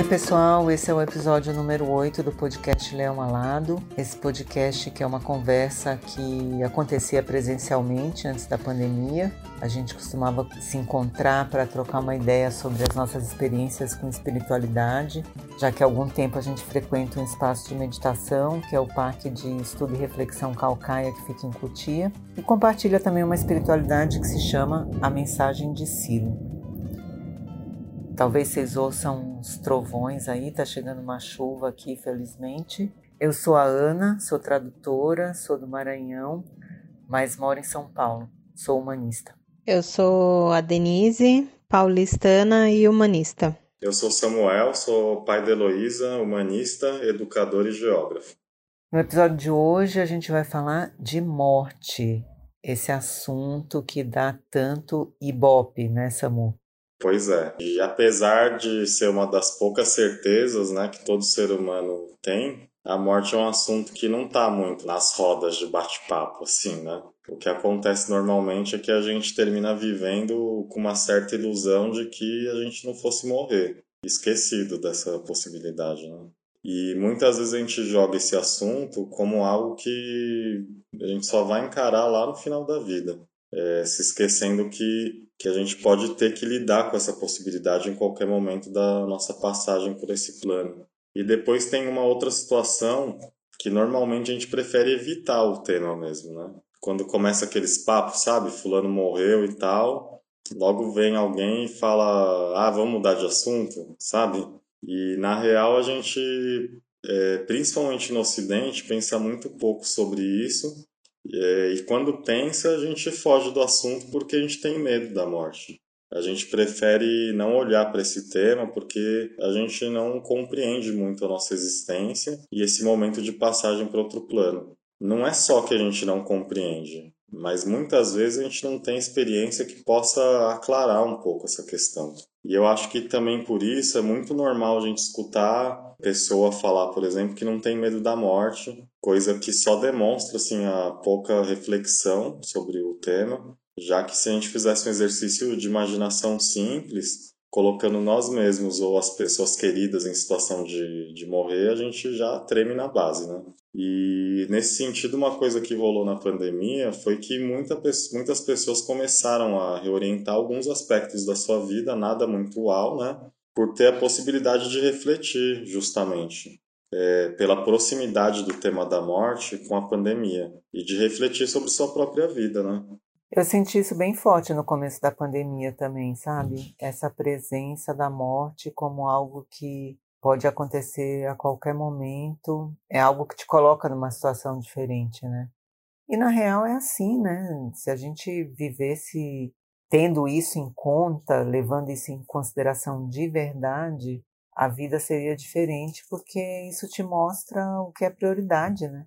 Oi, pessoal, esse é o episódio número 8 do podcast Leão Alado. Esse podcast que é uma conversa que acontecia presencialmente antes da pandemia. A gente costumava se encontrar para trocar uma ideia sobre as nossas experiências com espiritualidade, já que há algum tempo a gente frequenta um espaço de meditação, que é o Parque de Estudo e Reflexão Calcaia, que fica em Cotia, e compartilha também uma espiritualidade que se chama A Mensagem de Silo. Talvez vocês ouçam uns trovões aí, tá chegando uma chuva aqui, felizmente. Eu sou a Ana, sou tradutora, sou do Maranhão, mas moro em São Paulo. Sou humanista. Eu sou a Denise, paulistana e humanista. Eu sou Samuel, sou pai de Heloísa, humanista, educador e geógrafo. No episódio de hoje a gente vai falar de morte, esse assunto que dá tanto ibope, né, Samu? Pois é. E apesar de ser uma das poucas certezas né, que todo ser humano tem, a morte é um assunto que não está muito nas rodas de bate-papo, assim, né? O que acontece normalmente é que a gente termina vivendo com uma certa ilusão de que a gente não fosse morrer, esquecido dessa possibilidade, né? E muitas vezes a gente joga esse assunto como algo que a gente só vai encarar lá no final da vida, é, se esquecendo que que a gente pode ter que lidar com essa possibilidade em qualquer momento da nossa passagem por esse plano. E depois tem uma outra situação que normalmente a gente prefere evitar o tema mesmo, né? Quando começa aqueles papos, sabe? Fulano morreu e tal, logo vem alguém e fala, ah, vamos mudar de assunto, sabe? E na real a gente, é, principalmente no Ocidente, pensa muito pouco sobre isso e quando pensa, a gente foge do assunto porque a gente tem medo da morte. A gente prefere não olhar para esse tema porque a gente não compreende muito a nossa existência e esse momento de passagem para outro plano. Não é só que a gente não compreende, mas muitas vezes a gente não tem experiência que possa aclarar um pouco essa questão. E eu acho que também por isso é muito normal a gente escutar pessoa falar, por exemplo, que não tem medo da morte, coisa que só demonstra assim a pouca reflexão sobre o tema, já que se a gente fizesse um exercício de imaginação simples, colocando nós mesmos ou as pessoas queridas em situação de, de morrer, a gente já treme na base, né? E nesse sentido, uma coisa que rolou na pandemia foi que muita, muitas pessoas começaram a reorientar alguns aspectos da sua vida, nada muito uau, né? Por ter a possibilidade de refletir, justamente, é, pela proximidade do tema da morte com a pandemia e de refletir sobre sua própria vida, né? Eu senti isso bem forte no começo da pandemia também, sabe? Essa presença da morte como algo que pode acontecer a qualquer momento, é algo que te coloca numa situação diferente, né? E na real é assim, né? Se a gente vivesse tendo isso em conta, levando isso em consideração de verdade, a vida seria diferente, porque isso te mostra o que é prioridade, né?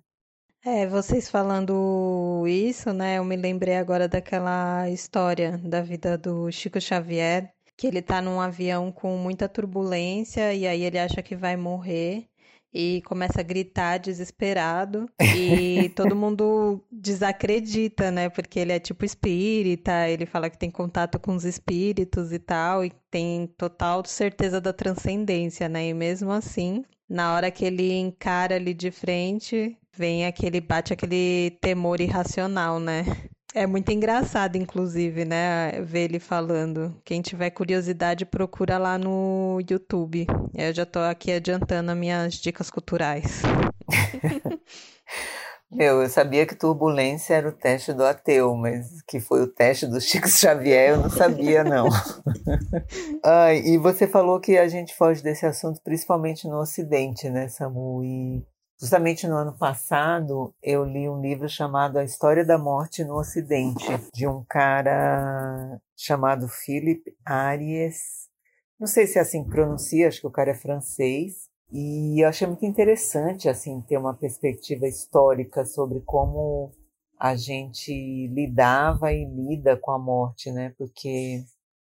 É, vocês falando isso, né? Eu me lembrei agora daquela história da vida do Chico Xavier, que ele tá num avião com muita turbulência e aí ele acha que vai morrer e começa a gritar desesperado e todo mundo desacredita, né? Porque ele é tipo espírita, ele fala que tem contato com os espíritos e tal e tem total certeza da transcendência, né? E mesmo assim, na hora que ele encara ali de frente, vem aquele, bate aquele temor irracional, né? É muito engraçado, inclusive, né? Ver ele falando. Quem tiver curiosidade, procura lá no YouTube. Eu já tô aqui adiantando as minhas dicas culturais. Meu, eu sabia que turbulência era o teste do ateu, mas que foi o teste do Chico Xavier, eu não sabia, não. Ai, e você falou que a gente foge desse assunto principalmente no Ocidente, né, Samu? E justamente no ano passado eu li um livro chamado A História da Morte no Ocidente, de um cara chamado Philip Aries. Não sei se é assim que pronuncia, acho que o cara é francês. E eu achei muito interessante assim ter uma perspectiva histórica sobre como a gente lidava e lida com a morte, né? Porque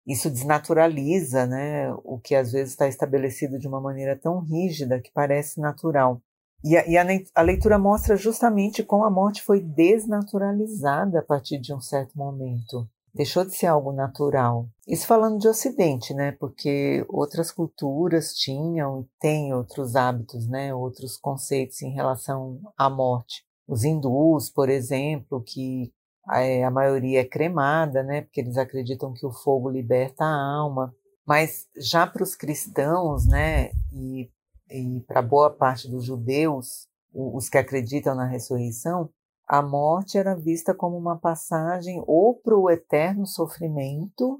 isso desnaturaliza, né? O que às vezes está estabelecido de uma maneira tão rígida que parece natural. E a, e a leitura mostra justamente como a morte foi desnaturalizada a partir de um certo momento. deixou de ser algo natural. Isso falando de Ocidente, né? Porque outras culturas tinham e têm outros hábitos, né? Outros conceitos em relação à morte. Os hindus, por exemplo, que é, a maioria é cremada, né? Porque eles acreditam que o fogo liberta a alma. Mas já para os cristãos, né? E, e para boa parte dos judeus, os que acreditam na ressurreição, a morte era vista como uma passagem ou para o eterno sofrimento,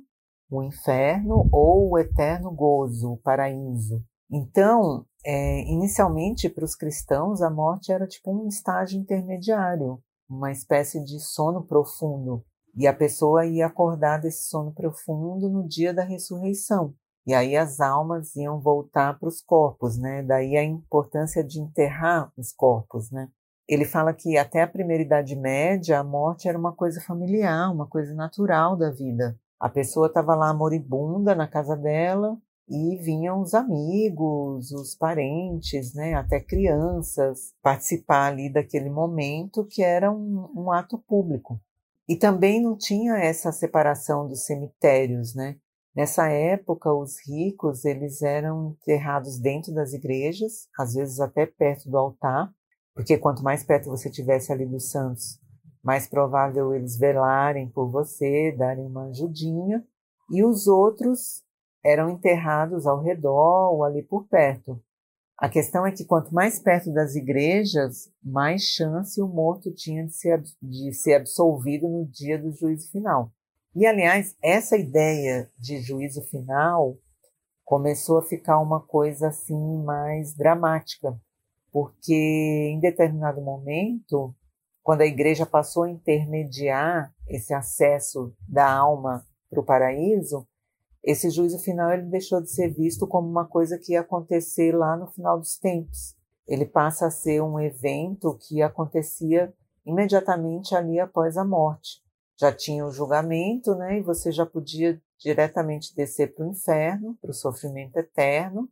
o inferno, ou o eterno gozo, o paraíso. Então, é, inicialmente, para os cristãos, a morte era tipo um estágio intermediário, uma espécie de sono profundo. E a pessoa ia acordar desse sono profundo no dia da ressurreição. E aí as almas iam voltar para os corpos, né? Daí a importância de enterrar os corpos, né? ele fala que até a primeira idade média a morte era uma coisa familiar, uma coisa natural da vida. A pessoa estava lá moribunda na casa dela e vinham os amigos, os parentes, né, até crianças participar ali daquele momento que era um, um ato público. E também não tinha essa separação dos cemitérios, né? Nessa época, os ricos eles eram enterrados dentro das igrejas, às vezes até perto do altar, porque quanto mais perto você tivesse ali dos santos, mais provável eles velarem por você, darem uma ajudinha, e os outros eram enterrados ao redor ou ali por perto. A questão é que quanto mais perto das igrejas, mais chance o morto tinha de ser, de ser absolvido no dia do juízo final. E, aliás, essa ideia de juízo final começou a ficar uma coisa assim mais dramática, porque em determinado momento, quando a igreja passou a intermediar esse acesso da alma para o paraíso, esse juízo final ele deixou de ser visto como uma coisa que ia acontecer lá no final dos tempos. Ele passa a ser um evento que acontecia imediatamente ali após a morte. Já tinha o julgamento, né? E você já podia diretamente descer para o inferno, para o sofrimento eterno,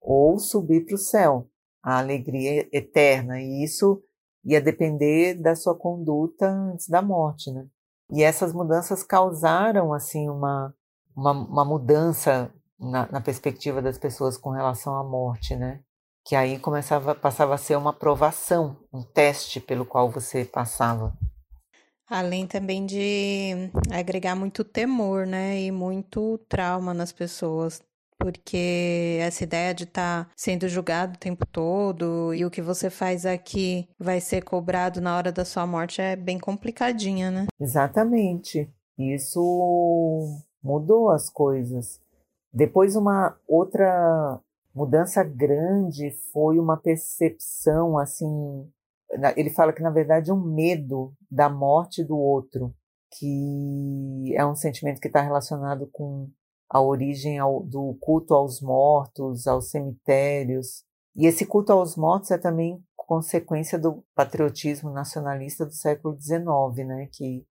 ou subir para o céu a alegria eterna, e isso ia depender da sua conduta antes da morte, né? E essas mudanças causaram, assim, uma, uma, uma mudança na, na, perspectiva das pessoas com relação à morte, né? Que aí começava, passava a ser uma provação, um teste pelo qual você passava. Além também de agregar muito temor, né? E muito trauma nas pessoas porque essa ideia de estar tá sendo julgado o tempo todo e o que você faz aqui vai ser cobrado na hora da sua morte é bem complicadinha, né? Exatamente. Isso mudou as coisas. Depois, uma outra mudança grande foi uma percepção, assim. Ele fala que, na verdade, um medo da morte do outro, que é um sentimento que está relacionado com a origem ao, do culto aos mortos, aos cemitérios. E esse culto aos mortos é também consequência do patriotismo nacionalista do século XIX, né, que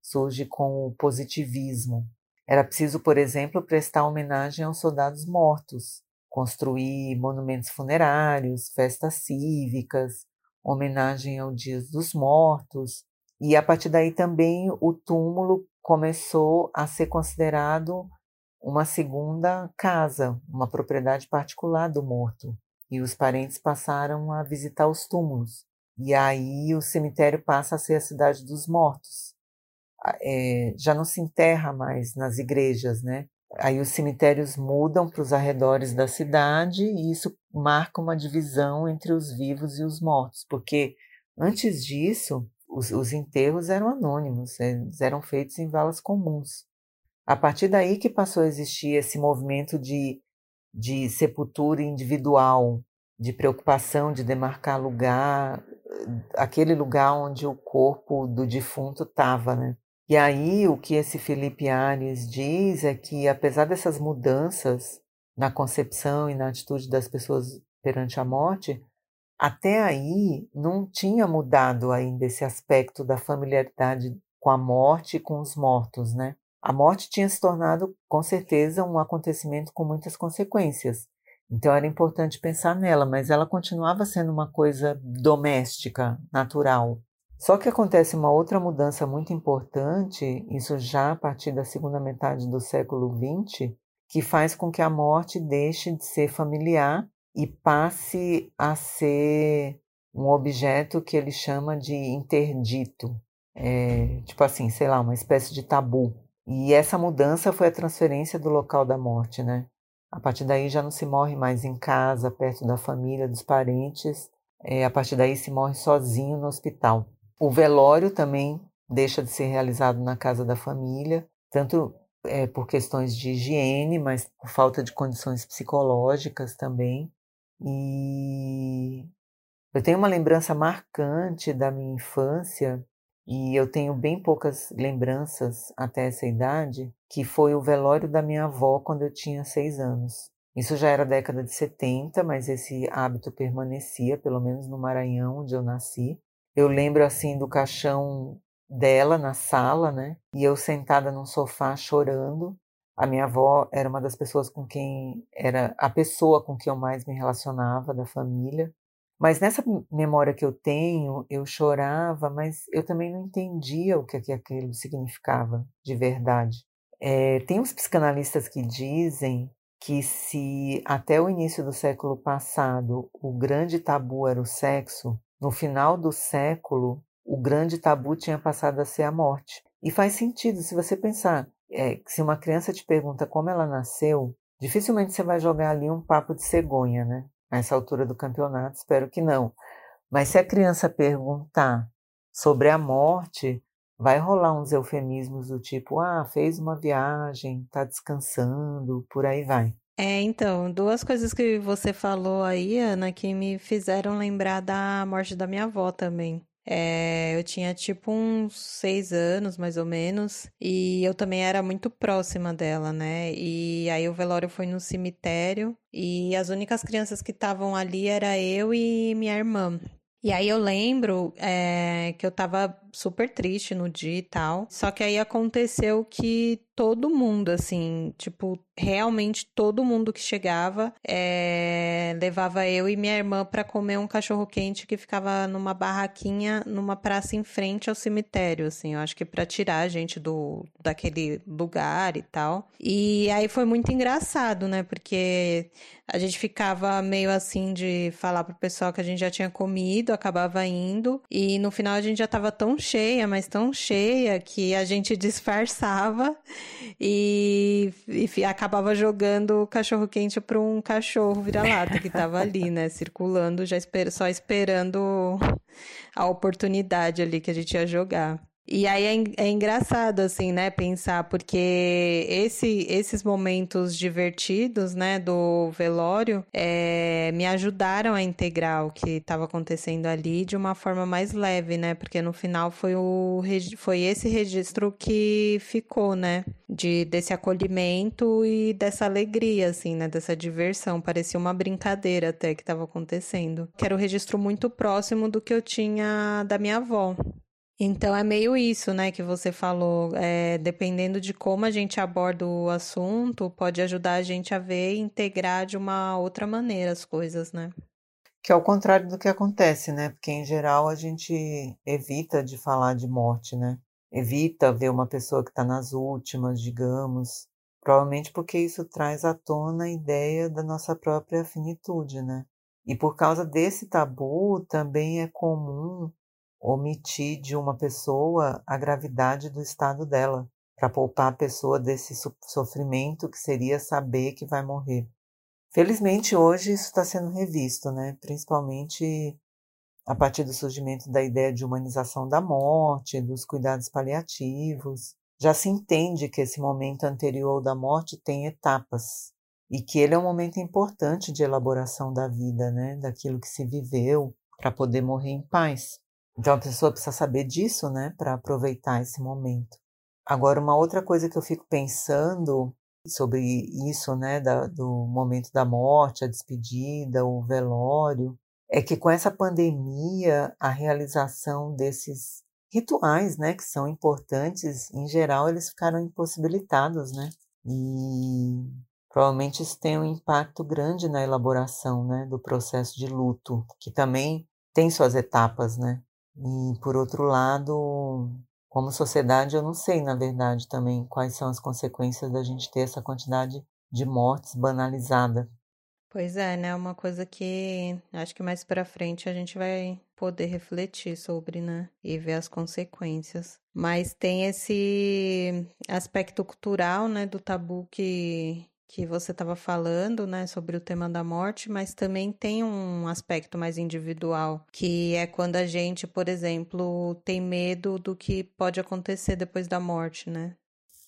surge com o positivismo. Era preciso, por exemplo, prestar homenagem aos soldados mortos, construir monumentos funerários, festas cívicas, homenagem ao Dia dos Mortos. E a partir daí também o túmulo começou a ser considerado uma segunda casa, uma propriedade particular do morto. E os parentes passaram a visitar os túmulos. E aí o cemitério passa a ser a cidade dos mortos. É, já não se enterra mais nas igrejas, né? Aí os cemitérios mudam para os arredores da cidade e isso marca uma divisão entre os vivos e os mortos, porque antes disso os, os enterros eram anônimos, eles eram feitos em valas comuns. A partir daí que passou a existir esse movimento de, de sepultura individual, de preocupação de demarcar lugar, aquele lugar onde o corpo do defunto estava, né? E aí o que esse Felipe Ares diz é que apesar dessas mudanças na concepção e na atitude das pessoas perante a morte, até aí não tinha mudado ainda esse aspecto da familiaridade com a morte e com os mortos, né? A morte tinha se tornado, com certeza, um acontecimento com muitas consequências. Então era importante pensar nela, mas ela continuava sendo uma coisa doméstica, natural. Só que acontece uma outra mudança muito importante, isso já a partir da segunda metade do século XX, que faz com que a morte deixe de ser familiar e passe a ser um objeto que ele chama de interdito. É, tipo assim, sei lá, uma espécie de tabu. E essa mudança foi a transferência do local da morte, né? A partir daí já não se morre mais em casa, perto da família, dos parentes. É, a partir daí se morre sozinho no hospital. O velório também deixa de ser realizado na casa da família, tanto é, por questões de higiene, mas por falta de condições psicológicas também. E eu tenho uma lembrança marcante da minha infância, e eu tenho bem poucas lembranças até essa idade, que foi o velório da minha avó quando eu tinha seis anos. Isso já era década de 70, mas esse hábito permanecia, pelo menos no Maranhão, onde eu nasci. Eu lembro assim do caixão dela na sala, né? E eu sentada num sofá chorando. A minha avó era uma das pessoas com quem era a pessoa com quem eu mais me relacionava da família. Mas nessa memória que eu tenho, eu chorava, mas eu também não entendia o que, aquilo significava de verdade. É, tem uns psicanalistas que dizem que se até o início do século passado o grande tabu era o sexo, no final do século, o grande tabu tinha passado a ser a morte. E faz sentido, se você pensar, é, se uma criança te pergunta como ela nasceu, dificilmente você vai jogar ali um papo de cegonha, né? Nessa altura do campeonato, espero que não. Mas se a criança perguntar sobre a morte, vai rolar uns eufemismos do tipo, ah, fez uma viagem, tá descansando, por aí vai. É, então, duas coisas que você falou aí, Ana, que me fizeram lembrar da morte da minha avó também. É, eu tinha tipo uns seis anos, mais ou menos, e eu também era muito próxima dela, né? E aí o velório foi no cemitério, e as únicas crianças que estavam ali era eu e minha irmã. E aí eu lembro é, que eu tava super triste no dia e tal. Só que aí aconteceu que todo mundo, assim, tipo, realmente todo mundo que chegava é, levava eu e minha irmã para comer um cachorro quente que ficava numa barraquinha numa praça em frente ao cemitério, assim, eu acho que para tirar a gente do daquele lugar e tal. E aí foi muito engraçado, né? Porque a gente ficava meio assim de falar pro pessoal que a gente já tinha comido, acabava indo, e no final a gente já tava tão cheia, mas tão cheia que a gente disfarçava e, e acabava jogando o cachorro quente para um cachorro vira-lata que estava ali, né, circulando, já esper só esperando a oportunidade ali que a gente ia jogar. E aí é, é, engraçado, assim, né, pensar, porque esse, esses momentos divertidos, né, do velório, é, me ajudaram a integrar o que estava acontecendo ali de uma forma mais leve, né, porque no final foi, o, foi esse registro que ficou, né, de, desse acolhimento e dessa alegria, assim, né, dessa diversão. Parecia uma brincadeira até que estava acontecendo. Que era o um registro muito próximo do que eu tinha da minha avó. Então é meio isso, né, que você falou. É, dependendo de como a gente aborda o assunto, pode ajudar a gente a ver e integrar de uma outra maneira as coisas, né? Que é o contrário do que acontece, né? Porque em geral a gente evita de falar de morte, né? Evita ver uma pessoa que está nas últimas, digamos. Provavelmente porque isso traz à tona a ideia da nossa própria finitude, né? E por causa desse tabu, também é comum omitir de uma pessoa a gravidade do estado dela, para poupar a pessoa desse sofrimento que seria saber que vai morrer. Felizmente hoje isso está sendo revisto, né? principalmente a partir do surgimento da ideia de humanização da morte, dos cuidados paliativos. Já se entende que esse momento anterior da morte tem etapas e que ele é um momento importante de elaboração da vida, né? daquilo que se viveu, para poder morrer em paz. Então a pessoa precisa saber disso, né, para aproveitar esse momento. Agora, uma outra coisa que eu fico pensando sobre isso, né, da, do momento da morte, a despedida, o velório, é que com essa pandemia, a realização desses rituais, né, que são importantes, em geral, eles ficaram impossibilitados, né? E provavelmente isso tem um impacto grande na elaboração, né, do processo de luto, que também tem suas etapas, né? E por outro lado, como sociedade, eu não sei, na verdade, também quais são as consequências da gente ter essa quantidade de mortes banalizada. Pois é, né? Uma coisa que acho que mais para frente a gente vai poder refletir sobre, né? E ver as consequências. Mas tem esse aspecto cultural, né, do tabu que que você estava falando, né, sobre o tema da morte, mas também tem um aspecto mais individual, que é quando a gente, por exemplo, tem medo do que pode acontecer depois da morte, né?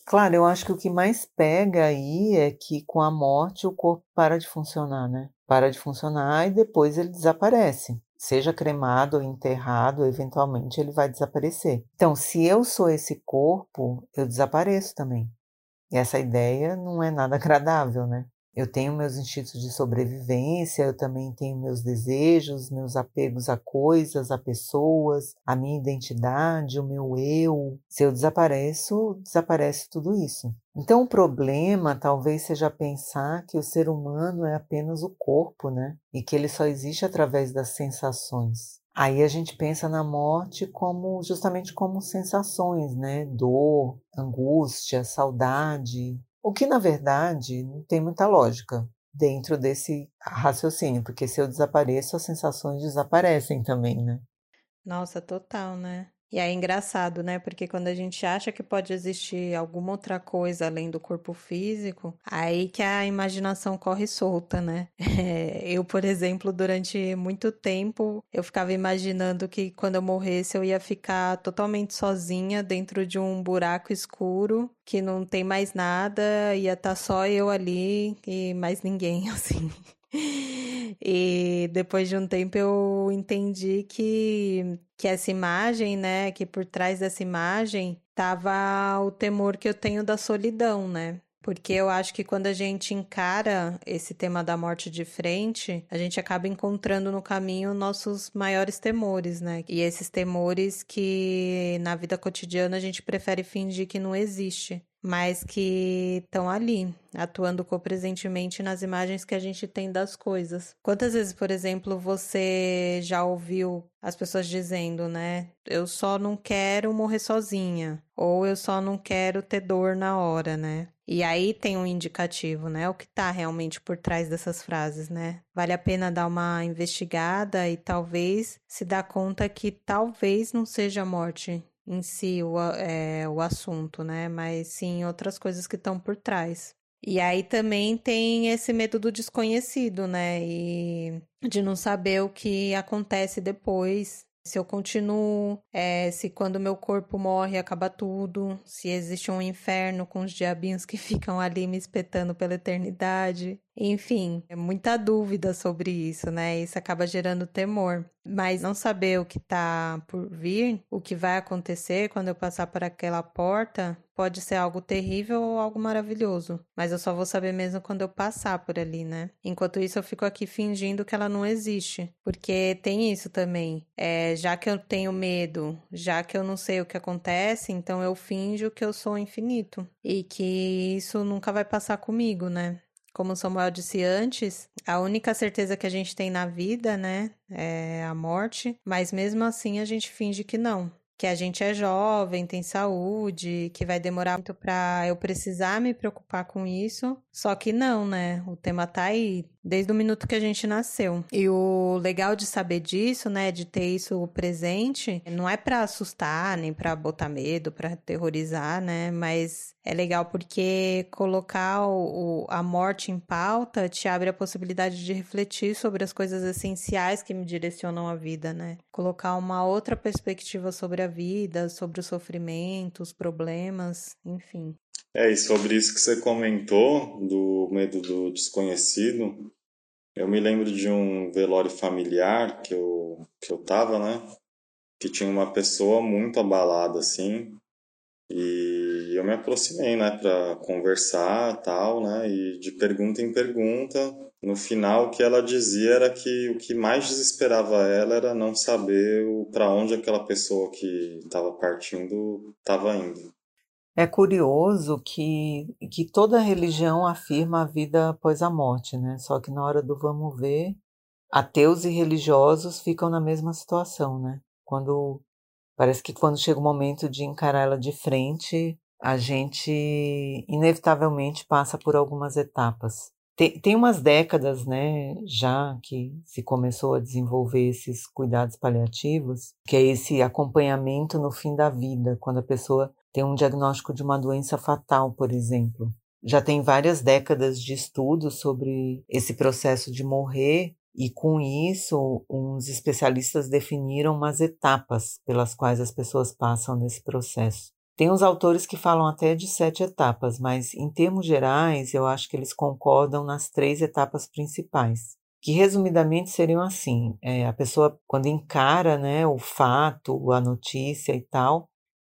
Claro, eu acho que o que mais pega aí é que com a morte o corpo para de funcionar, né? Para de funcionar e depois ele desaparece. Seja cremado ou enterrado, eventualmente ele vai desaparecer. Então, se eu sou esse corpo, eu desapareço também. E essa ideia não é nada agradável, né? Eu tenho meus instintos de sobrevivência, eu também tenho meus desejos, meus apegos a coisas, a pessoas, a minha identidade, o meu eu. Se eu desapareço, desaparece tudo isso. Então o problema talvez seja pensar que o ser humano é apenas o corpo, né? E que ele só existe através das sensações. Aí a gente pensa na morte como justamente como sensações, né? Dor, angústia, saudade, o que, na verdade, não tem muita lógica dentro desse raciocínio, porque se eu desapareço, as sensações desaparecem também, né? Nossa, total, né? E é engraçado, né? Porque quando a gente acha que pode existir alguma outra coisa além do corpo físico, aí que a imaginação corre solta, né? É, eu, por exemplo, durante muito tempo, eu ficava imaginando que quando eu morresse eu ia ficar totalmente sozinha dentro de um buraco escuro, que não tem mais nada, ia estar tá só eu ali e mais ninguém, assim. E depois de um tempo eu entendi que, que essa imagem, né, que por trás dessa imagem tava o temor que eu tenho da solidão, né? Porque eu acho que quando a gente encara esse tema da morte de frente, a gente acaba encontrando no caminho nossos maiores temores, né? E esses temores que na vida cotidiana a gente prefere fingir que não existe mas que estão ali, atuando copresentemente nas imagens que a gente tem das coisas. Quantas vezes, por exemplo, você já ouviu as pessoas dizendo, né? Eu só não quero morrer sozinha, ou eu só não quero ter dor na hora, né? E aí tem um indicativo, né? O que está realmente por trás dessas frases, né? Vale a pena dar uma investigada e talvez se dar conta que talvez não seja a morte em si o, é, o assunto, né? Mas sim outras coisas que estão por trás. E aí também tem esse medo do desconhecido, né? E de não saber o que acontece depois. Se eu continuo, é, se quando meu corpo morre acaba tudo, se existe um inferno com os diabinhos que ficam ali me espetando pela eternidade. Enfim, é muita dúvida sobre isso, né? Isso acaba gerando temor. Mas não saber o que tá por vir, o que vai acontecer quando eu passar por aquela porta, pode ser algo terrível ou algo maravilhoso. Mas eu só vou saber mesmo quando eu passar por ali, né? Enquanto isso, eu fico aqui fingindo que ela não existe. Porque tem isso também. É, já que eu tenho medo, já que eu não sei o que acontece, então eu finjo que eu sou infinito. E que isso nunca vai passar comigo, né? Como Samuel disse antes, a única certeza que a gente tem na vida, né, é a morte, mas mesmo assim a gente finge que não. Que a gente é jovem, tem saúde, que vai demorar muito para eu precisar me preocupar com isso. Só que não, né? O tema tá aí, desde o minuto que a gente nasceu. E o legal de saber disso, né, de ter isso presente, não é para assustar, nem para botar medo, para terrorizar, né, mas é legal porque colocar o, a morte em pauta te abre a possibilidade de refletir sobre as coisas essenciais que me direcionam a vida, né? Colocar uma outra perspectiva sobre a vida, sobre o sofrimento, os problemas, enfim. É, e sobre isso que você comentou, do medo do desconhecido, eu me lembro de um velório familiar que eu, que eu tava, né? Que tinha uma pessoa muito abalada, assim, e eu me aproximei, né, para conversar tal, né? E de pergunta em pergunta, no final o que ela dizia era que o que mais desesperava ela era não saber para onde aquela pessoa que estava partindo estava indo. É curioso que, que toda religião afirma a vida após a morte, né? Só que na hora do vamos ver, ateus e religiosos ficam na mesma situação, né? Quando parece que quando chega o momento de encarar ela de frente, a gente inevitavelmente passa por algumas etapas. Tem, tem umas décadas, né, já que se começou a desenvolver esses cuidados paliativos, que é esse acompanhamento no fim da vida, quando a pessoa tem um diagnóstico de uma doença fatal, por exemplo. Já tem várias décadas de estudos sobre esse processo de morrer e com isso, uns especialistas definiram umas etapas pelas quais as pessoas passam nesse processo. Tem uns autores que falam até de sete etapas, mas em termos gerais, eu acho que eles concordam nas três etapas principais. Que resumidamente seriam assim: é, a pessoa, quando encara né, o fato, a notícia e tal,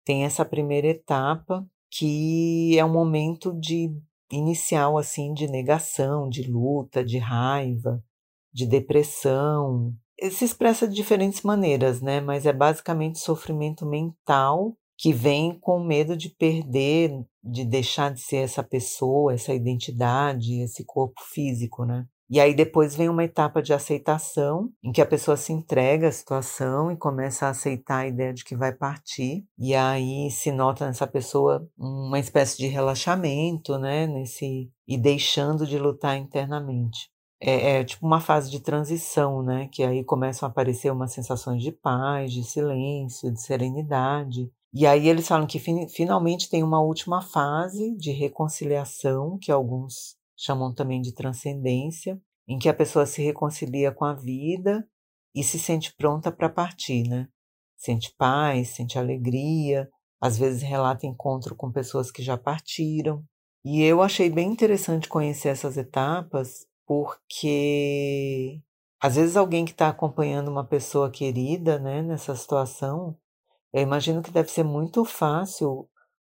tem essa primeira etapa, que é um momento de inicial assim de negação, de luta, de raiva, de depressão. Se expressa de diferentes maneiras, né? Mas é basicamente sofrimento mental que vem com medo de perder, de deixar de ser essa pessoa, essa identidade, esse corpo físico, né? E aí depois vem uma etapa de aceitação, em que a pessoa se entrega à situação e começa a aceitar a ideia de que vai partir. E aí se nota nessa pessoa uma espécie de relaxamento, né, nesse e deixando de lutar internamente é, é, tipo uma fase de transição, né? Que aí começam a aparecer umas sensações de paz, de silêncio, de serenidade. E aí eles falam que fin finalmente tem uma última fase de reconciliação, que alguns chamam também de transcendência, em que a pessoa se reconcilia com a vida e se sente pronta para partir, né? Sente paz, sente alegria, às vezes relata encontro com pessoas que já partiram. E eu achei bem interessante conhecer essas etapas, porque às vezes alguém que está acompanhando uma pessoa querida, né, nessa situação, eu imagino que deve ser muito fácil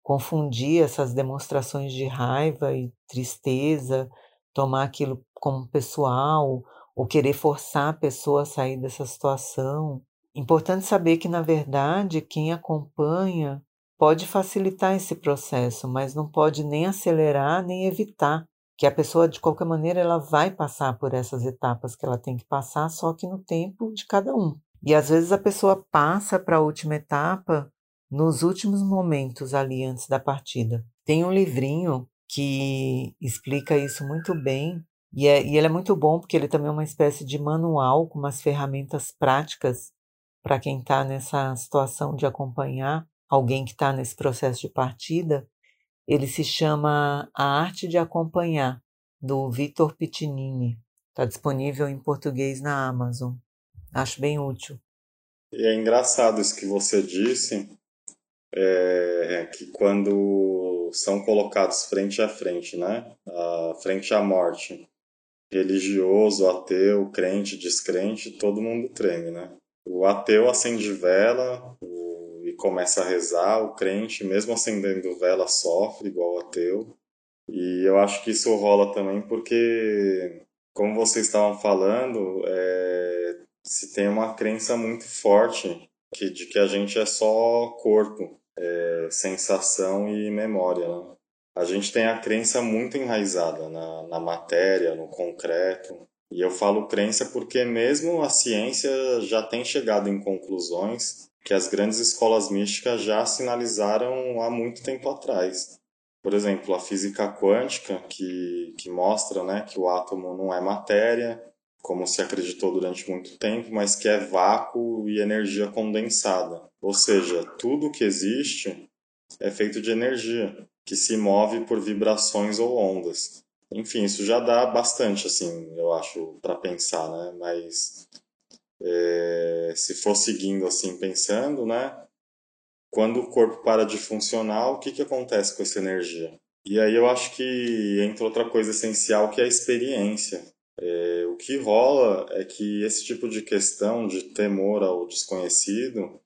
confundir essas demonstrações de raiva e tristeza, tomar aquilo como pessoal, ou querer forçar a pessoa a sair dessa situação. Importante saber que, na verdade, quem acompanha pode facilitar esse processo, mas não pode nem acelerar nem evitar que a pessoa de qualquer maneira ela vai passar por essas etapas que ela tem que passar, só que no tempo de cada um. E às vezes a pessoa passa para a última etapa nos últimos momentos ali antes da partida. Tem um livrinho que explica isso muito bem e, é, e ele é muito bom porque ele também é uma espécie de manual com umas ferramentas práticas para quem está nessa situação de acompanhar alguém que está nesse processo de partida ele se chama A Arte de Acompanhar, do Vitor Pitinini. Está disponível em português na Amazon. Acho bem útil. E é engraçado isso que você disse, é, que quando são colocados frente a frente, né? A, frente à morte, religioso, ateu, crente, descrente, todo mundo treme, né? O ateu acende vela, o começa a rezar, o crente, mesmo acendendo vela, sofre igual ateu. E eu acho que isso rola também porque, como vocês estavam falando, é, se tem uma crença muito forte que, de que a gente é só corpo, é, sensação e memória. Né? A gente tem a crença muito enraizada na, na matéria, no concreto. E eu falo crença porque mesmo a ciência já tem chegado em conclusões que as grandes escolas místicas já sinalizaram há muito tempo atrás. Por exemplo, a física quântica, que, que mostra né, que o átomo não é matéria, como se acreditou durante muito tempo, mas que é vácuo e energia condensada. Ou seja, tudo que existe é feito de energia, que se move por vibrações ou ondas. Enfim, isso já dá bastante, assim, eu acho, para pensar, né? Mas é, se for seguindo assim, pensando, né? Quando o corpo para de funcionar, o que, que acontece com essa energia? E aí eu acho que entra outra coisa essencial que é a experiência. É, o que rola é que esse tipo de questão de temor ao desconhecido,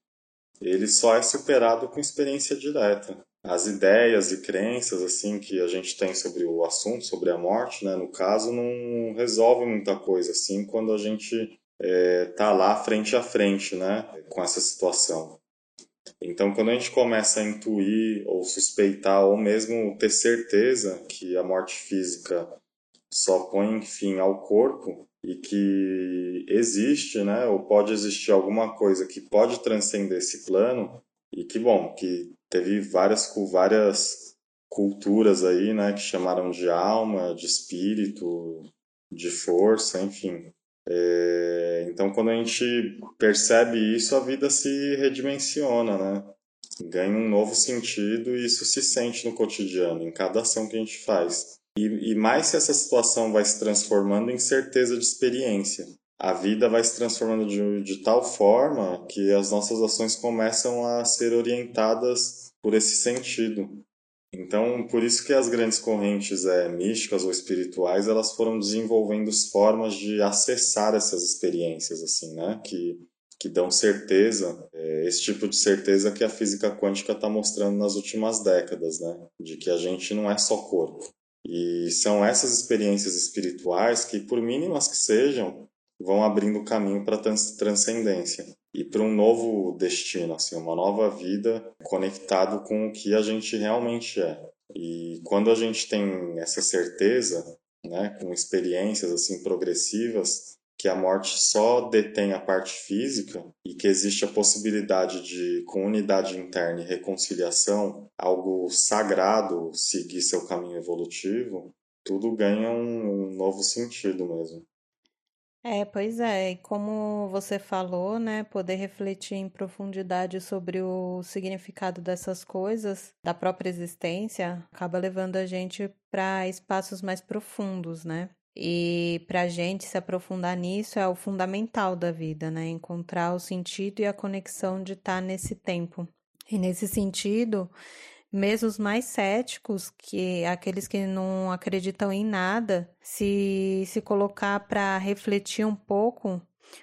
ele só é superado com experiência direta. As ideias e crenças assim que a gente tem sobre o assunto, sobre a morte, né, no caso, não resolve muita coisa assim quando a gente está é, lá frente a frente né, com essa situação. Então, quando a gente começa a intuir ou suspeitar ou mesmo ter certeza que a morte física só põe fim ao corpo e que existe, né, ou pode existir alguma coisa que pode transcender esse plano e que bom, que teve várias várias culturas aí, né, que chamaram de alma, de espírito, de força, enfim. É, então, quando a gente percebe isso, a vida se redimensiona, né? Ganha um novo sentido e isso se sente no cotidiano, em cada ação que a gente faz. E, e mais se essa situação vai se transformando em certeza de experiência. A vida vai se transformando de, de tal forma que as nossas ações começam a ser orientadas por esse sentido. Então, por isso que as grandes correntes é, místicas ou espirituais, elas foram desenvolvendo formas de acessar essas experiências, assim, né? Que, que dão certeza, é, esse tipo de certeza que a física quântica está mostrando nas últimas décadas, né? De que a gente não é só corpo. E são essas experiências espirituais que, por mínimas que sejam, vão abrindo caminho para a transcendência e para um novo destino, assim, uma nova vida conectado com o que a gente realmente é. E quando a gente tem essa certeza, né, com experiências assim progressivas, que a morte só detém a parte física e que existe a possibilidade de, com unidade interna e reconciliação, algo sagrado seguir seu caminho evolutivo, tudo ganha um, um novo sentido mesmo. É, pois é, e como você falou, né, poder refletir em profundidade sobre o significado dessas coisas, da própria existência, acaba levando a gente para espaços mais profundos, né? E para a gente se aprofundar nisso é o fundamental da vida, né? Encontrar o sentido e a conexão de estar tá nesse tempo. E nesse sentido, mesmo os mais céticos, que aqueles que não acreditam em nada, se se colocar para refletir um pouco,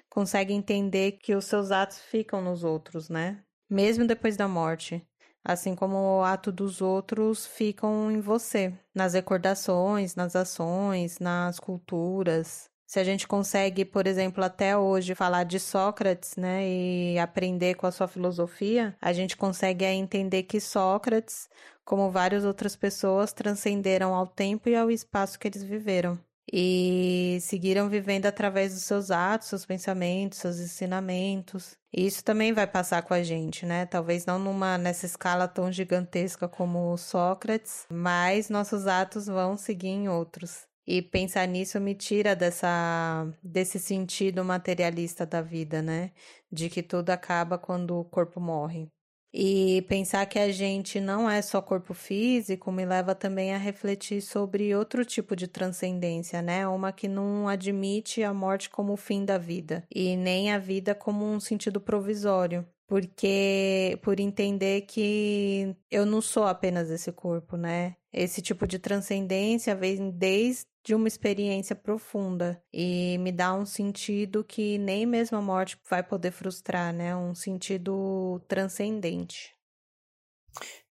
consegue entender que os seus atos ficam nos outros, né? Mesmo depois da morte. Assim como o ato dos outros ficam em você, nas recordações, nas ações, nas culturas. Se a gente consegue, por exemplo, até hoje falar de Sócrates, né, e aprender com a sua filosofia, a gente consegue entender que Sócrates, como várias outras pessoas, transcenderam ao tempo e ao espaço que eles viveram e seguiram vivendo através dos seus atos, seus pensamentos, seus ensinamentos. E isso também vai passar com a gente, né? Talvez não numa nessa escala tão gigantesca como Sócrates, mas nossos atos vão seguir em outros. E pensar nisso me tira dessa, desse sentido materialista da vida, né? De que tudo acaba quando o corpo morre. E pensar que a gente não é só corpo físico me leva também a refletir sobre outro tipo de transcendência, né? Uma que não admite a morte como o fim da vida e nem a vida como um sentido provisório porque por entender que eu não sou apenas esse corpo, né? Esse tipo de transcendência vem desde uma experiência profunda e me dá um sentido que nem mesmo a morte vai poder frustrar, né? Um sentido transcendente.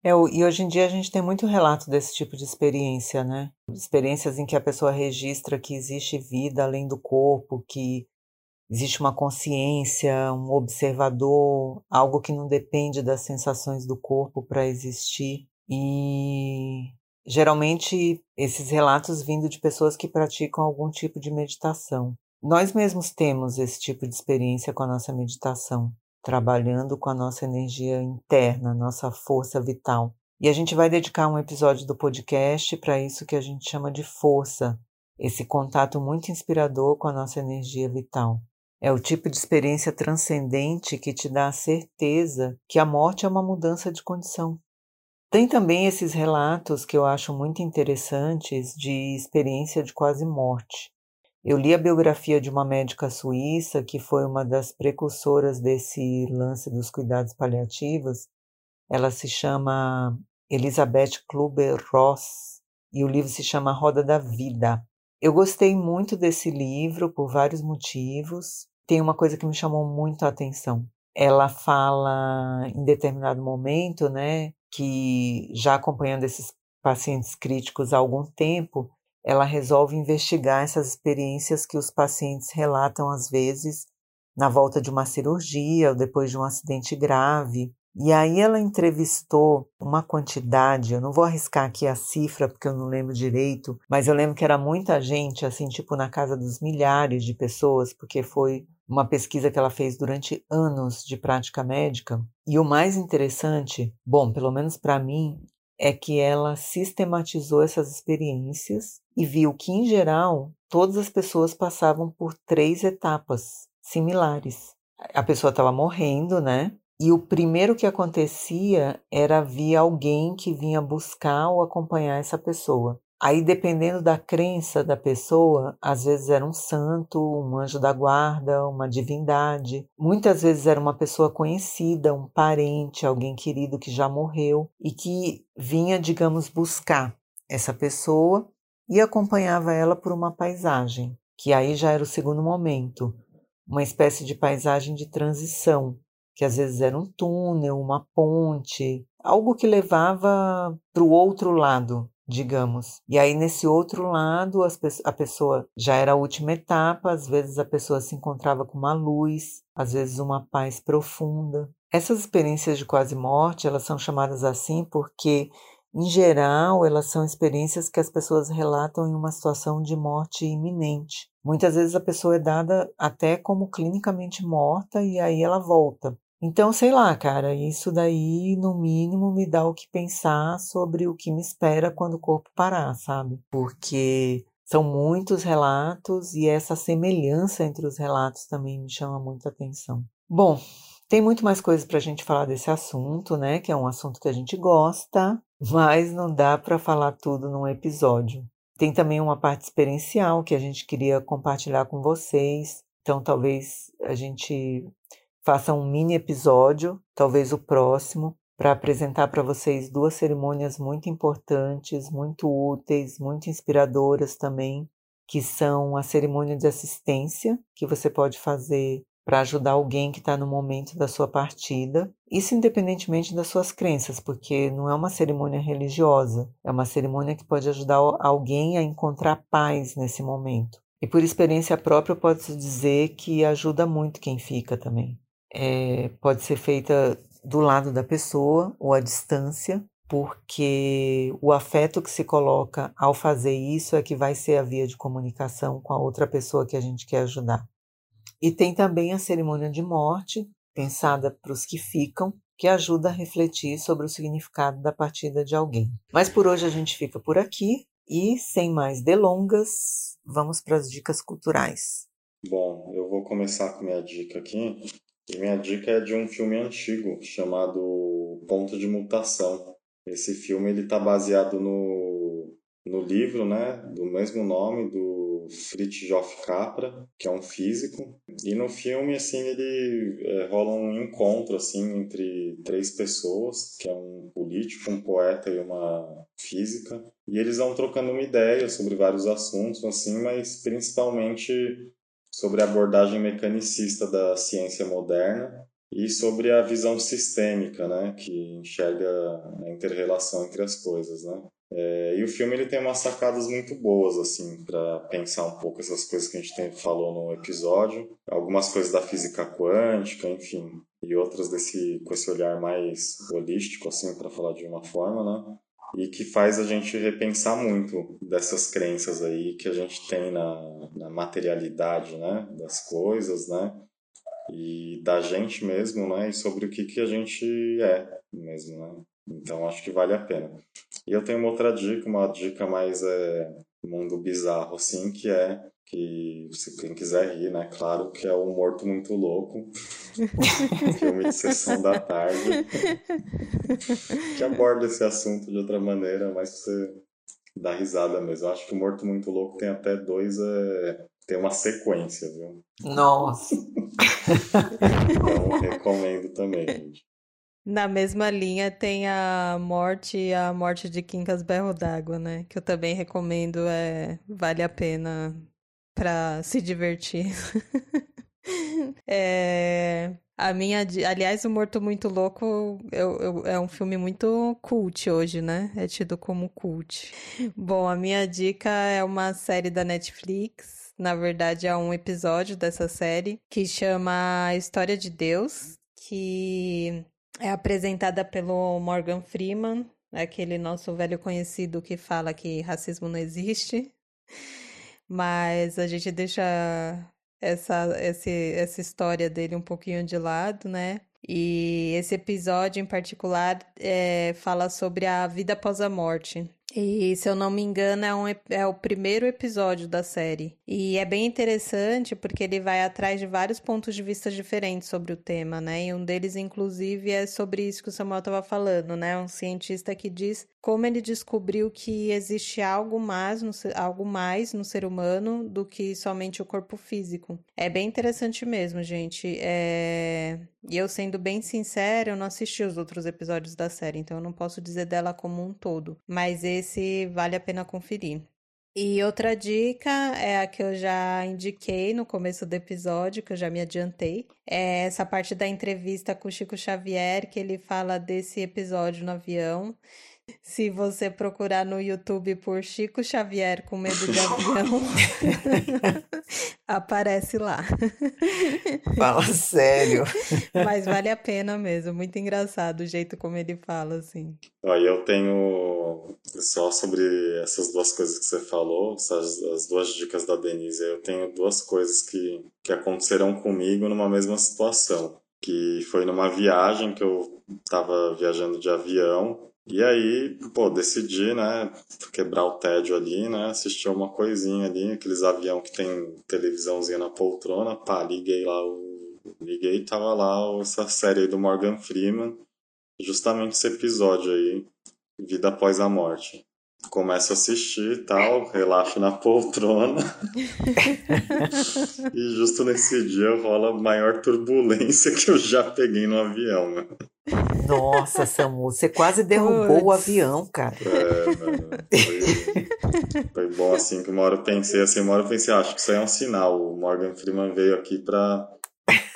É, e hoje em dia a gente tem muito relato desse tipo de experiência, né? Experiências em que a pessoa registra que existe vida além do corpo, que Existe uma consciência, um observador, algo que não depende das sensações do corpo para existir. E geralmente esses relatos vindo de pessoas que praticam algum tipo de meditação. Nós mesmos temos esse tipo de experiência com a nossa meditação, trabalhando com a nossa energia interna, nossa força vital. E a gente vai dedicar um episódio do podcast para isso que a gente chama de força, esse contato muito inspirador com a nossa energia vital. É o tipo de experiência transcendente que te dá a certeza que a morte é uma mudança de condição. Tem também esses relatos que eu acho muito interessantes de experiência de quase morte. Eu li a biografia de uma médica suíça que foi uma das precursoras desse lance dos cuidados paliativos. Ela se chama Elizabeth Kluber-Ross e o livro se chama Roda da Vida. Eu gostei muito desse livro por vários motivos. Tem uma coisa que me chamou muito a atenção. Ela fala em determinado momento, né, que já acompanhando esses pacientes críticos há algum tempo, ela resolve investigar essas experiências que os pacientes relatam às vezes na volta de uma cirurgia ou depois de um acidente grave. E aí ela entrevistou uma quantidade, eu não vou arriscar aqui a cifra porque eu não lembro direito, mas eu lembro que era muita gente, assim, tipo na casa dos milhares de pessoas, porque foi uma pesquisa que ela fez durante anos de prática médica. E o mais interessante, bom, pelo menos para mim, é que ela sistematizou essas experiências e viu que, em geral, todas as pessoas passavam por três etapas similares. A pessoa estava morrendo, né? E o primeiro que acontecia era vir alguém que vinha buscar ou acompanhar essa pessoa. Aí, dependendo da crença da pessoa, às vezes era um santo, um anjo da guarda, uma divindade. Muitas vezes era uma pessoa conhecida, um parente, alguém querido que já morreu e que vinha, digamos, buscar essa pessoa e acompanhava ela por uma paisagem, que aí já era o segundo momento, uma espécie de paisagem de transição, que às vezes era um túnel, uma ponte, algo que levava para o outro lado, digamos. E aí, nesse outro lado, a pessoa já era a última etapa, às vezes a pessoa se encontrava com uma luz, às vezes uma paz profunda. Essas experiências de quase morte, elas são chamadas assim porque, em geral, elas são experiências que as pessoas relatam em uma situação de morte iminente. Muitas vezes a pessoa é dada até como clinicamente morta e aí ela volta. Então, sei lá, cara, isso daí, no mínimo, me dá o que pensar sobre o que me espera quando o corpo parar, sabe? Porque são muitos relatos e essa semelhança entre os relatos também me chama muita atenção. Bom, tem muito mais coisas para a gente falar desse assunto, né? Que é um assunto que a gente gosta, mas não dá para falar tudo num episódio. Tem também uma parte experiencial que a gente queria compartilhar com vocês. Então, talvez a gente faça um mini episódio, talvez o próximo, para apresentar para vocês duas cerimônias muito importantes, muito úteis, muito inspiradoras também, que são a cerimônia de assistência, que você pode fazer para ajudar alguém que está no momento da sua partida, isso independentemente das suas crenças, porque não é uma cerimônia religiosa, é uma cerimônia que pode ajudar alguém a encontrar paz nesse momento. E por experiência própria, eu posso dizer que ajuda muito quem fica também é, pode ser feita do lado da pessoa ou à distância, porque o afeto que se coloca ao fazer isso é que vai ser a via de comunicação com a outra pessoa que a gente quer ajudar. E tem também a cerimônia de morte, pensada para os que ficam, que ajuda a refletir sobre o significado da partida de alguém. Mas por hoje a gente fica por aqui e, sem mais delongas, vamos para as dicas culturais. Bom, eu vou começar com minha dica aqui, e minha dica é de um filme antigo chamado Ponto de Mutação. Esse filme ele está baseado no, no livro, né, do mesmo nome do Fritjof Capra, que é um físico. E no filme assim ele é, rola um encontro assim entre três pessoas, que é um político, um poeta e uma física. E eles vão trocando uma ideia sobre vários assuntos assim, mas principalmente sobre a abordagem mecanicista da ciência moderna e sobre a visão sistêmica, né, que enxerga a interrelação entre as coisas, né. É, e o filme ele tem umas sacadas muito boas assim para pensar um pouco essas coisas que a gente tem, falou no episódio, algumas coisas da física quântica, enfim, e outras desse com esse olhar mais holístico assim para falar de uma forma, né? E que faz a gente repensar muito dessas crenças aí que a gente tem na, na materialidade, né, das coisas, né, e da gente mesmo, né, e sobre o que que a gente é mesmo, né. Então acho que vale a pena. E eu tenho uma outra dica, uma dica mais é mundo bizarro assim, que é que se quem quiser rir, né, claro, que é o Morto Muito Louco, filme de sessão da tarde, que aborda esse assunto de outra maneira, mas você dá risada mesmo. Eu acho que o Morto Muito Louco tem até dois, é... tem uma sequência, viu? Nossa! então recomendo também, gente. Na mesma linha tem a morte e a morte de Quincas Berro d'Água, né? Que eu também recomendo, é vale a pena para se divertir. é, a minha, aliás, o Morto Muito Louco eu, eu, é um filme muito cult hoje, né? É tido como cult. Bom, a minha dica é uma série da Netflix. Na verdade, é um episódio dessa série que chama História de Deus, que É apresentada pelo Morgan Freeman, aquele nosso velho conhecido que fala que racismo não existe. Mas a gente deixa essa, esse, essa história dele um pouquinho de lado, né? E esse episódio em particular é, fala sobre a vida após a morte. E, se eu não me engano, é, um, é o primeiro episódio da série. E é bem interessante porque ele vai atrás de vários pontos de vista diferentes sobre o tema, né? E um deles, inclusive, é sobre isso que o Samuel estava falando, né? Um cientista que diz como ele descobriu que existe algo mais, no, algo mais no ser humano do que somente o corpo físico. É bem interessante mesmo, gente. É... E eu, sendo bem sincera, eu não assisti os outros episódios da série, então eu não posso dizer dela como um todo. Mas esse vale a pena conferir. E outra dica é a que eu já indiquei no começo do episódio, que eu já me adiantei. É essa parte da entrevista com o Chico Xavier, que ele fala desse episódio no avião. Se você procurar no YouTube por Chico Xavier com medo de avião, aparece lá. Fala sério. Mas vale a pena mesmo, muito engraçado o jeito como ele fala, assim. Aí eu tenho, só sobre essas duas coisas que você falou, essas, as duas dicas da Denise, eu tenho duas coisas que, que aconteceram comigo numa mesma situação. Que foi numa viagem que eu estava viajando de avião e aí, pô, decidi, né, quebrar o tédio ali, né, assistir uma coisinha ali, aqueles avião que tem televisãozinha na poltrona, pá, liguei lá o... liguei e tava lá essa série aí do Morgan Freeman, justamente esse episódio aí, Vida Após a Morte. Começo a assistir e tal, relaxo na poltrona. e justo nesse dia rola a maior turbulência que eu já peguei no avião, né? Nossa, Samu, você quase derrubou Puts. o avião, cara. É, mano. Foi, foi, bom assim que uma hora eu pensei assim, uma hora eu pensei, ah, acho que isso aí é um sinal. O Morgan Freeman veio aqui pra,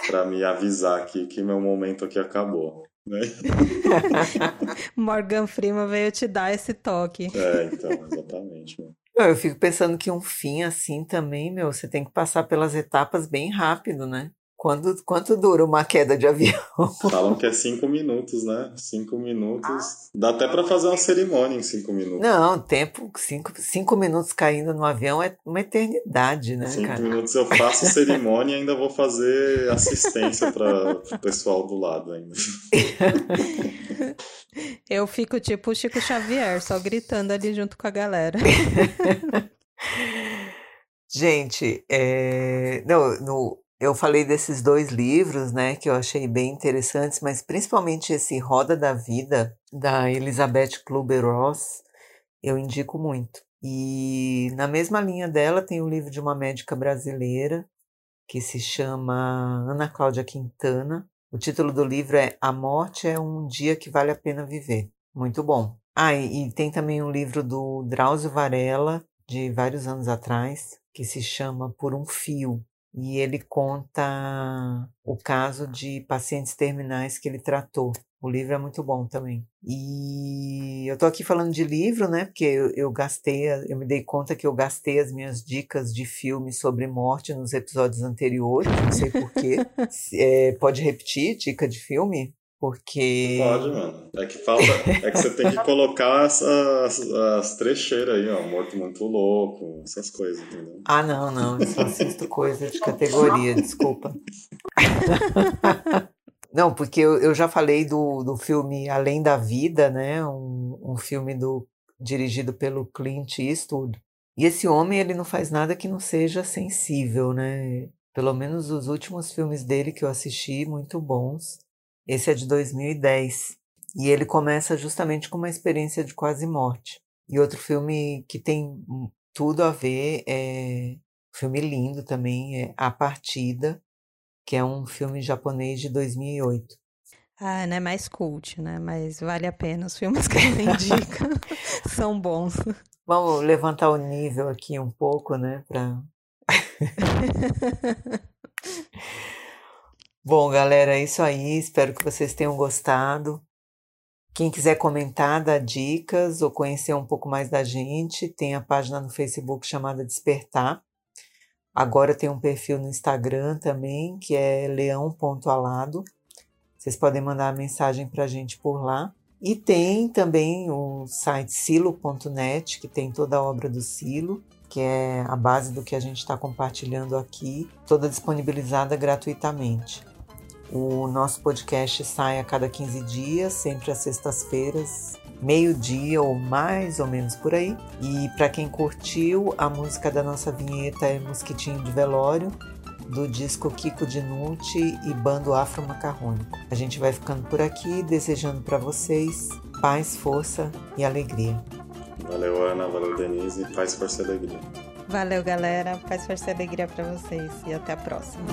pra me avisar aqui que meu momento aqui acabou. Né? Morgan Freeman veio te dar esse toque. É, então, exatamente. Mano. Eu fico pensando que um fim assim também, meu, você tem que passar pelas etapas bem rápido, né? Quando, quanto dura uma queda de avião? Falam que é cinco minutos, né? Cinco minutos. Dá até para fazer uma cerimônia em cinco minutos. Não, tempo, cinco, cinco minutos caindo no avião é uma eternidade, né? Cinco cara? minutos eu faço cerimônia e ainda vou fazer assistência para o pessoal do lado ainda. Eu fico tipo o Chico Xavier, só gritando ali junto com a galera. Gente, é... não, no, eu falei desses dois livros, né, que eu achei bem interessantes, mas principalmente esse Roda da Vida, da Elizabeth Kluber-Ross, eu indico muito. E na mesma linha dela tem o livro de uma médica brasileira, que se chama Ana Cláudia Quintana. O título do livro é A Morte é um Dia que Vale a Pena Viver. Muito bom. Ah, e, e tem também um livro do Drauzio Varela, de vários anos atrás, que se chama Por um Fio, e ele conta o caso de pacientes terminais que ele tratou. O livro é muito bom também. E eu tô aqui falando de livro, né? Porque eu, eu, gastei, eu me dei conta que eu gastei as minhas dicas de filme sobre morte nos episódios anteriores, não sei porquê. é, pode repetir dica de filme? Porque. Pode, mano. É que falta. É que você tem que colocar as, as, as trecheiras aí, ó. Morto muito louco, essas coisas, entendeu? Ah, não, não. Eu só assisto coisa de categoria, desculpa. Não, porque eu, eu já falei do, do filme Além da Vida, né? Um, um filme do, dirigido pelo Clint Eastwood. E esse homem, ele não faz nada que não seja sensível, né? Pelo menos os últimos filmes dele que eu assisti, muito bons. Esse é de 2010 e ele começa justamente com uma experiência de quase morte. E outro filme que tem tudo a ver é um filme lindo também é A Partida, que é um filme japonês de 2008. Ah, não é mais cult, né? Mas vale a pena. Os filmes que ele indica são bons. Vamos levantar o nível aqui um pouco, né? Pra... Bom, galera, é isso aí. Espero que vocês tenham gostado. Quem quiser comentar, dar dicas ou conhecer um pouco mais da gente, tem a página no Facebook chamada Despertar. Agora tem um perfil no Instagram também, que é leão.alado. Vocês podem mandar a mensagem para a gente por lá. E tem também o site silo.net, que tem toda a obra do Silo, que é a base do que a gente está compartilhando aqui, toda disponibilizada gratuitamente. O nosso podcast sai a cada 15 dias, sempre às sextas-feiras, meio-dia ou mais ou menos por aí. E para quem curtiu, a música da nossa vinheta é Mosquitinho de Velório, do disco Kiko Dinucci e Bando Afro Macarrônico. A gente vai ficando por aqui, desejando para vocês paz, força e alegria. Valeu, Ana, valeu, Denise, paz, força e alegria. Valeu, galera, paz, força e alegria para vocês e até a próxima.